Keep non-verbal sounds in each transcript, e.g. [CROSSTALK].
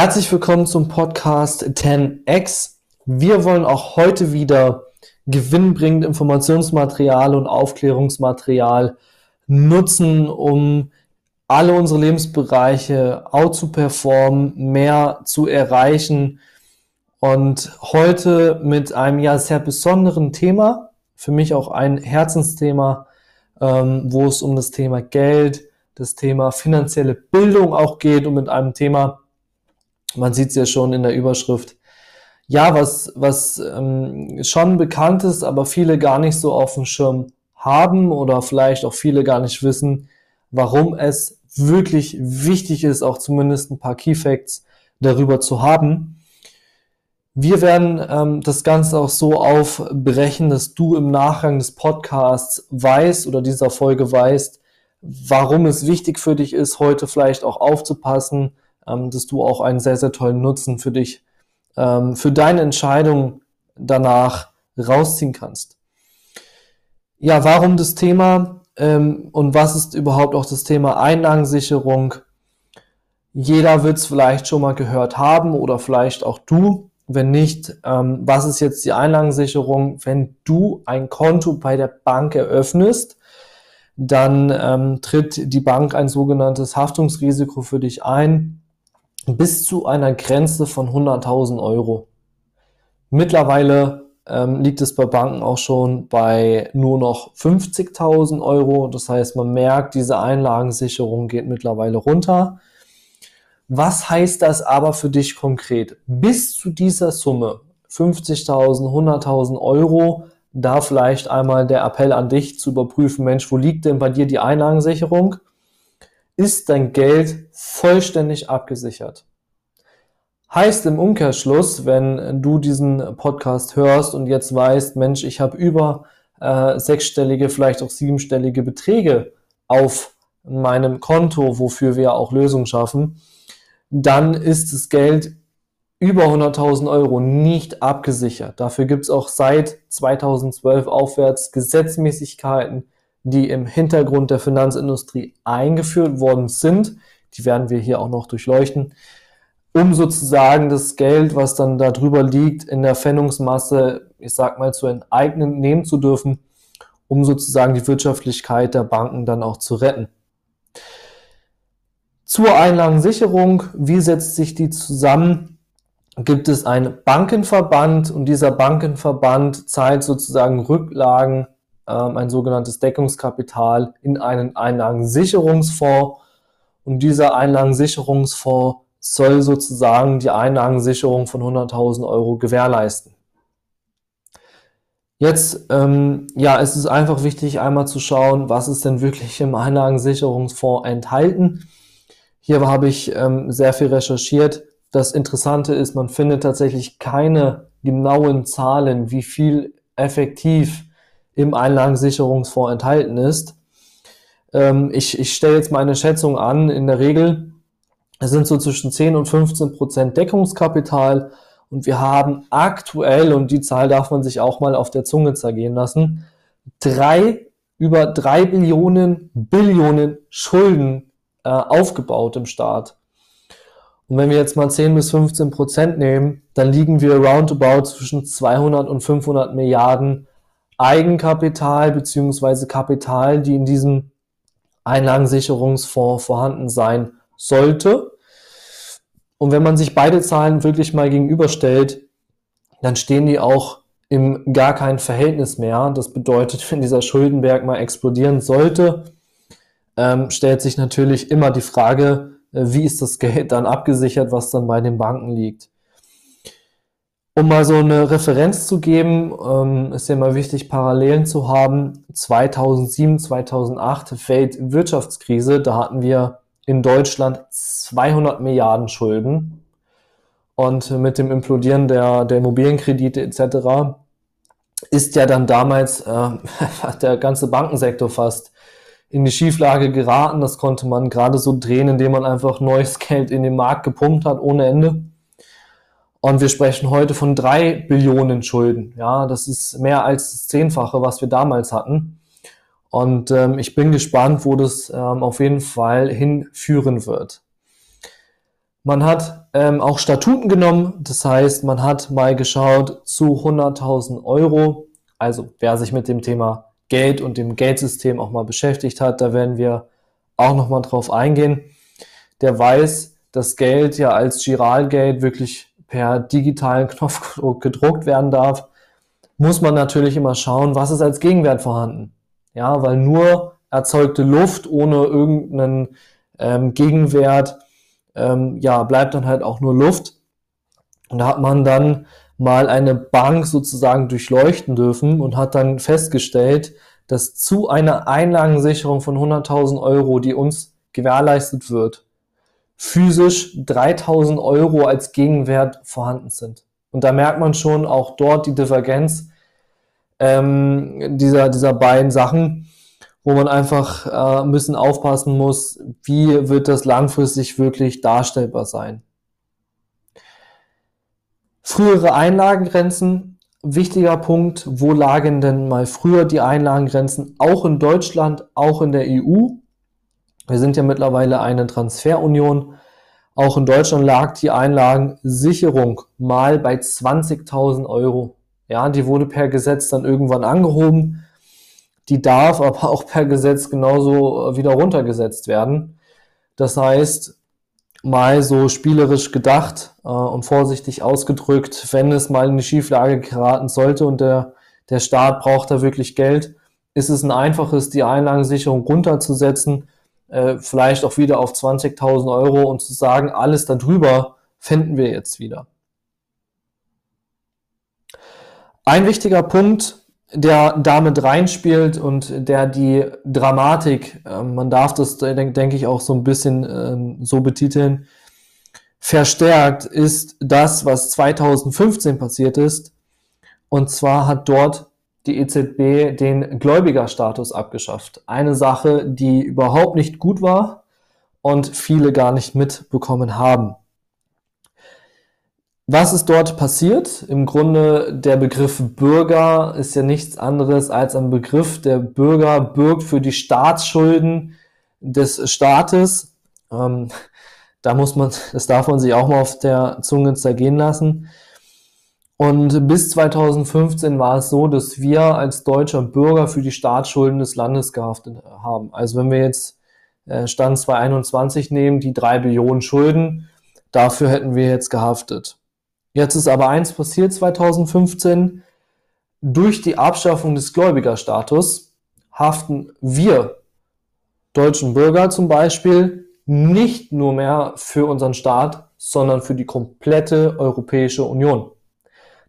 Herzlich willkommen zum Podcast 10x. Wir wollen auch heute wieder gewinnbringend Informationsmaterial und Aufklärungsmaterial nutzen, um alle unsere Lebensbereiche out zu performen, mehr zu erreichen. Und heute mit einem ja sehr besonderen Thema, für mich auch ein Herzensthema, ähm, wo es um das Thema Geld, das Thema finanzielle Bildung auch geht und mit einem Thema, man sieht es ja schon in der Überschrift. Ja, was, was ähm, schon bekannt ist, aber viele gar nicht so auf dem Schirm haben oder vielleicht auch viele gar nicht wissen, warum es wirklich wichtig ist, auch zumindest ein paar Key Facts darüber zu haben. Wir werden ähm, das Ganze auch so aufbrechen, dass du im Nachgang des Podcasts weißt oder dieser Folge weißt, warum es wichtig für dich ist, heute vielleicht auch aufzupassen, ähm, dass du auch einen sehr, sehr tollen Nutzen für dich, ähm, für deine Entscheidung danach rausziehen kannst. Ja, warum das Thema ähm, und was ist überhaupt auch das Thema Einlagensicherung? Jeder wird es vielleicht schon mal gehört haben oder vielleicht auch du. Wenn nicht, ähm, was ist jetzt die Einlagensicherung? Wenn du ein Konto bei der Bank eröffnest, dann ähm, tritt die Bank ein sogenanntes Haftungsrisiko für dich ein bis zu einer Grenze von 100.000 Euro. Mittlerweile ähm, liegt es bei Banken auch schon bei nur noch 50.000 Euro. Das heißt, man merkt, diese Einlagensicherung geht mittlerweile runter. Was heißt das aber für dich konkret? Bis zu dieser Summe, 50.000, 100.000 Euro, da vielleicht einmal der Appell an dich zu überprüfen, Mensch, wo liegt denn bei dir die Einlagensicherung? Ist dein Geld vollständig abgesichert. Heißt im Umkehrschluss, wenn du diesen Podcast hörst und jetzt weißt, Mensch, ich habe über äh, sechsstellige, vielleicht auch siebenstellige Beträge auf meinem Konto, wofür wir auch Lösungen schaffen, dann ist das Geld über 100.000 Euro nicht abgesichert. Dafür gibt es auch seit 2012 aufwärts Gesetzmäßigkeiten, die im Hintergrund der Finanzindustrie eingeführt worden sind. Die werden wir hier auch noch durchleuchten, um sozusagen das Geld, was dann da drüber liegt, in der Pfändungsmasse, ich sag mal, zu enteignen, nehmen zu dürfen, um sozusagen die Wirtschaftlichkeit der Banken dann auch zu retten. Zur Einlagensicherung, wie setzt sich die zusammen? Gibt es einen Bankenverband und dieser Bankenverband zahlt sozusagen Rücklagen ähm, ein sogenanntes Deckungskapital in einen Einlagensicherungsfonds. Und dieser Einlagensicherungsfonds soll sozusagen die Einlagensicherung von 100.000 Euro gewährleisten. Jetzt, ähm, ja, es ist einfach wichtig, einmal zu schauen, was ist denn wirklich im Einlagensicherungsfonds enthalten. Hier habe ich ähm, sehr viel recherchiert. Das Interessante ist, man findet tatsächlich keine genauen Zahlen, wie viel effektiv im Einlagensicherungsfonds enthalten ist. Ähm, ich ich stelle jetzt meine Schätzung an, in der Regel sind so zwischen 10 und 15 Prozent Deckungskapital und wir haben aktuell, und die Zahl darf man sich auch mal auf der Zunge zergehen lassen, drei, über drei Billionen, Billionen Schulden äh, aufgebaut im Staat. Und wenn wir jetzt mal 10 bis 15 Prozent nehmen, dann liegen wir roundabout zwischen 200 und 500 Milliarden Eigenkapital beziehungsweise Kapital, die in diesem Einlagensicherungsfonds vorhanden sein sollte. Und wenn man sich beide Zahlen wirklich mal gegenüberstellt, dann stehen die auch im gar kein Verhältnis mehr. Das bedeutet, wenn dieser Schuldenberg mal explodieren sollte, ähm, stellt sich natürlich immer die Frage, äh, wie ist das Geld dann abgesichert, was dann bei den Banken liegt. Um mal so eine Referenz zu geben, ähm, ist ja immer wichtig, Parallelen zu haben. 2007, 2008 Weltwirtschaftskrise, da hatten wir in Deutschland 200 Milliarden Schulden. Und mit dem Implodieren der, der Immobilienkredite etc. ist ja dann damals äh, [LAUGHS] der ganze Bankensektor fast in die Schieflage geraten. Das konnte man gerade so drehen, indem man einfach neues Geld in den Markt gepumpt hat ohne Ende. Und wir sprechen heute von drei Billionen Schulden. Ja, das ist mehr als das Zehnfache, was wir damals hatten. Und ähm, ich bin gespannt, wo das ähm, auf jeden Fall hinführen wird. Man hat ähm, auch Statuten genommen, das heißt, man hat mal geschaut zu 100.000 Euro. Also wer sich mit dem Thema Geld und dem Geldsystem auch mal beschäftigt hat, da werden wir auch nochmal drauf eingehen. Der weiß, dass Geld ja als Giralgeld wirklich per digitalen Knopfdruck [LAUGHS] gedruckt werden darf, muss man natürlich immer schauen, was ist als Gegenwert vorhanden. Ja, weil nur erzeugte Luft ohne irgendeinen ähm, Gegenwert, ähm, ja, bleibt dann halt auch nur Luft. Und da hat man dann mal eine Bank sozusagen durchleuchten dürfen und hat dann festgestellt, dass zu einer Einlagensicherung von 100.000 Euro, die uns gewährleistet wird, physisch 3.000 Euro als Gegenwert vorhanden sind. Und da merkt man schon auch dort die Divergenz ähm, dieser, dieser beiden Sachen, wo man einfach äh, ein bisschen aufpassen muss, wie wird das langfristig wirklich darstellbar sein. Frühere Einlagengrenzen, wichtiger Punkt, wo lagen denn mal früher die Einlagengrenzen, auch in Deutschland, auch in der EU. Wir sind ja mittlerweile eine Transferunion. Auch in Deutschland lag die Einlagensicherung mal bei 20.000 Euro. Ja, die wurde per Gesetz dann irgendwann angehoben. Die darf aber auch per Gesetz genauso wieder runtergesetzt werden. Das heißt, mal so spielerisch gedacht äh, und vorsichtig ausgedrückt, wenn es mal in die Schieflage geraten sollte und der, der Staat braucht da wirklich Geld, ist es ein einfaches, die Einlagensicherung runterzusetzen, äh, vielleicht auch wieder auf 20.000 Euro und zu sagen, alles darüber finden wir jetzt wieder. Ein wichtiger Punkt, der damit reinspielt und der die Dramatik, äh, man darf das, denke denk ich, auch so ein bisschen äh, so betiteln, verstärkt, ist das, was 2015 passiert ist. Und zwar hat dort die EZB den Gläubigerstatus abgeschafft. Eine Sache, die überhaupt nicht gut war und viele gar nicht mitbekommen haben. Was ist dort passiert? Im Grunde der Begriff Bürger ist ja nichts anderes als ein Begriff. Der Bürger bürgt für die Staatsschulden des Staates. Ähm, da muss man, das darf man sich auch mal auf der Zunge zergehen lassen. Und bis 2015 war es so, dass wir als deutscher Bürger für die Staatsschulden des Landes gehaftet haben. Also wenn wir jetzt äh, Stand 2021 nehmen, die drei Billionen Schulden, dafür hätten wir jetzt gehaftet. Jetzt ist aber eins passiert 2015. Durch die Abschaffung des Gläubigerstatus haften wir deutschen Bürger zum Beispiel nicht nur mehr für unseren Staat, sondern für die komplette Europäische Union.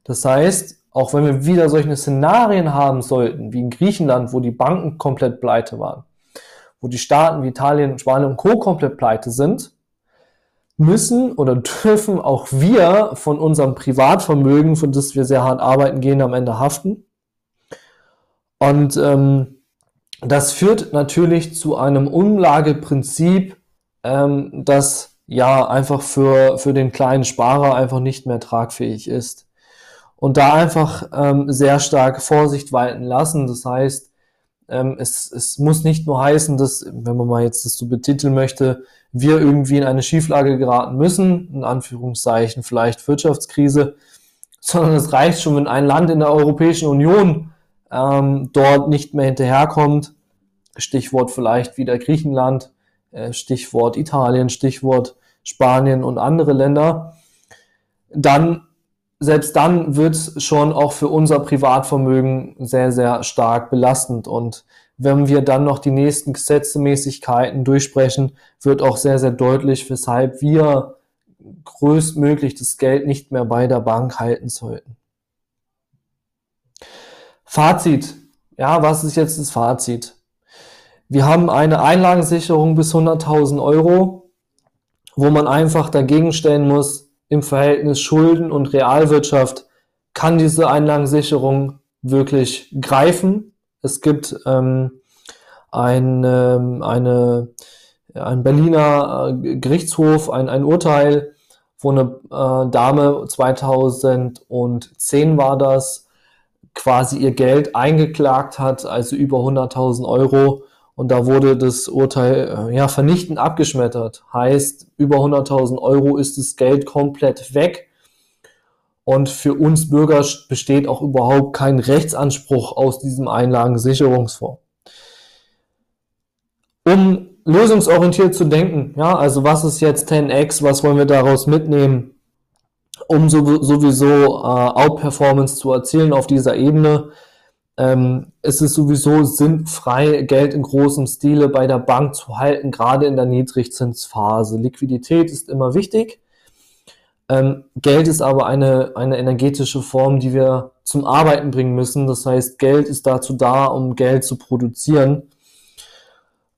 Das heißt, auch wenn wir wieder solche Szenarien haben sollten, wie in Griechenland, wo die Banken komplett pleite waren, wo die Staaten wie Italien, Spanien und Co. komplett pleite sind, müssen oder [LAUGHS] dürfen auch wir von unserem Privatvermögen, von das wir sehr hart arbeiten gehen, am Ende haften. Und ähm, das führt natürlich zu einem Umlageprinzip, ähm, das ja einfach für, für den kleinen Sparer einfach nicht mehr tragfähig ist. Und da einfach ähm, sehr stark Vorsicht walten lassen. Das heißt, ähm, es, es muss nicht nur heißen, dass, wenn man mal jetzt das so betiteln möchte, wir irgendwie in eine Schieflage geraten müssen, in Anführungszeichen vielleicht Wirtschaftskrise, [LAUGHS] sondern es reicht schon, wenn ein Land in der Europäischen Union ähm, dort nicht mehr hinterherkommt, Stichwort vielleicht wieder Griechenland, äh, Stichwort Italien, Stichwort Spanien und andere Länder, dann selbst dann wird es schon auch für unser Privatvermögen sehr, sehr stark belastend. Und wenn wir dann noch die nächsten Gesetzmäßigkeiten durchsprechen, wird auch sehr, sehr deutlich, weshalb wir größtmöglich das Geld nicht mehr bei der Bank halten sollten. Fazit. Ja, was ist jetzt das Fazit? Wir haben eine Einlagensicherung bis 100.000 Euro, wo man einfach dagegen stellen muss, im Verhältnis Schulden und Realwirtschaft kann diese Einlagensicherung wirklich greifen. Es gibt ähm, ein, ähm, eine, ein Berliner äh, Gerichtshof, ein, ein Urteil, wo eine äh, Dame 2010 war das, quasi ihr Geld eingeklagt hat, also über 100.000 Euro Und da wurde das Urteil äh, ja vernichtend abgeschmettert. Heißt, über 100.000 Euro ist das Geld komplett weg. Und für uns Bürger besteht auch überhaupt kein Rechtsanspruch aus diesem Einlagensicherungsfonds. Um lösungsorientiert zu denken, ja, also was ist jetzt 10x, was wollen wir daraus mitnehmen, um sowieso äh, Outperformance zu erzielen auf dieser Ebene, ähm, es ist sowieso sinnfrei, Geld in großem Stile bei der Bank zu halten, gerade in der Niedrigzinsphase. Liquidität ist immer wichtig. Ähm, Geld ist aber eine, eine energetische Form, die wir zum Arbeiten bringen müssen. Das heißt, Geld ist dazu da, um Geld zu produzieren.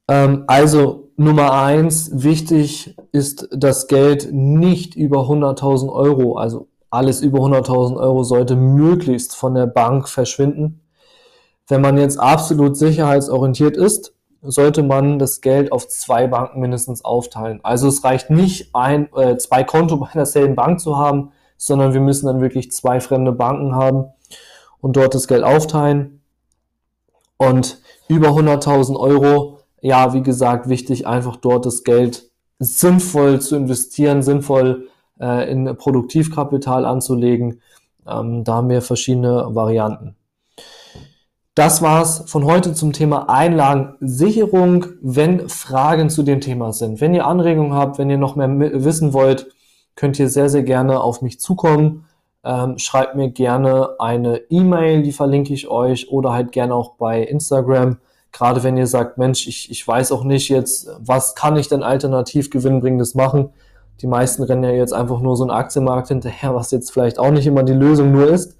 Ähm, also Nummer eins, wichtig ist, dass Geld nicht über 100.000 Euro, also alles über 100.000 Euro sollte möglichst von der Bank verschwinden. Wenn man jetzt absolut sicherheitsorientiert ist, sollte man das Geld auf zwei Banken mindestens aufteilen. Also es reicht nicht, ein, äh, zwei Konto bei derselben Bank zu haben, sondern wir müssen dann wirklich zwei fremde Banken haben und dort das Geld aufteilen. Und über 100.000 Euro, ja, wie gesagt, wichtig, einfach dort das Geld sinnvoll zu investieren, sinnvoll äh, in Produktivkapital anzulegen. Ähm, da haben wir verschiedene Varianten. Das war's von heute zum Thema Einlagensicherung. Wenn Fragen zu dem Thema sind, wenn ihr Anregungen habt, wenn ihr noch mehr wissen wollt, könnt ihr sehr, sehr gerne auf mich zukommen. Ähm, schreibt mir gerne eine E-Mail, die verlinke ich euch, oder halt gerne auch bei Instagram. Gerade wenn ihr sagt, Mensch, ich, ich weiß auch nicht jetzt, was kann ich denn alternativ gewinnbringendes machen? Die meisten rennen ja jetzt einfach nur so einen Aktienmarkt hinterher, was jetzt vielleicht auch nicht immer die Lösung nur ist.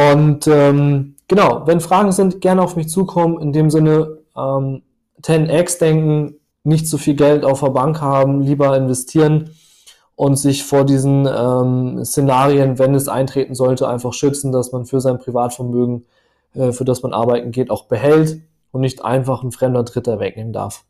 Und ähm, genau, wenn Fragen sind, gerne auf mich zukommen. In dem Sinne, ähm, 10x denken, nicht zu viel Geld auf der Bank haben, lieber investieren und sich vor diesen ähm, Szenarien, wenn es eintreten sollte, einfach schützen, dass man für sein Privatvermögen, äh, für das man arbeiten geht, auch behält und nicht einfach ein fremder Dritter wegnehmen darf.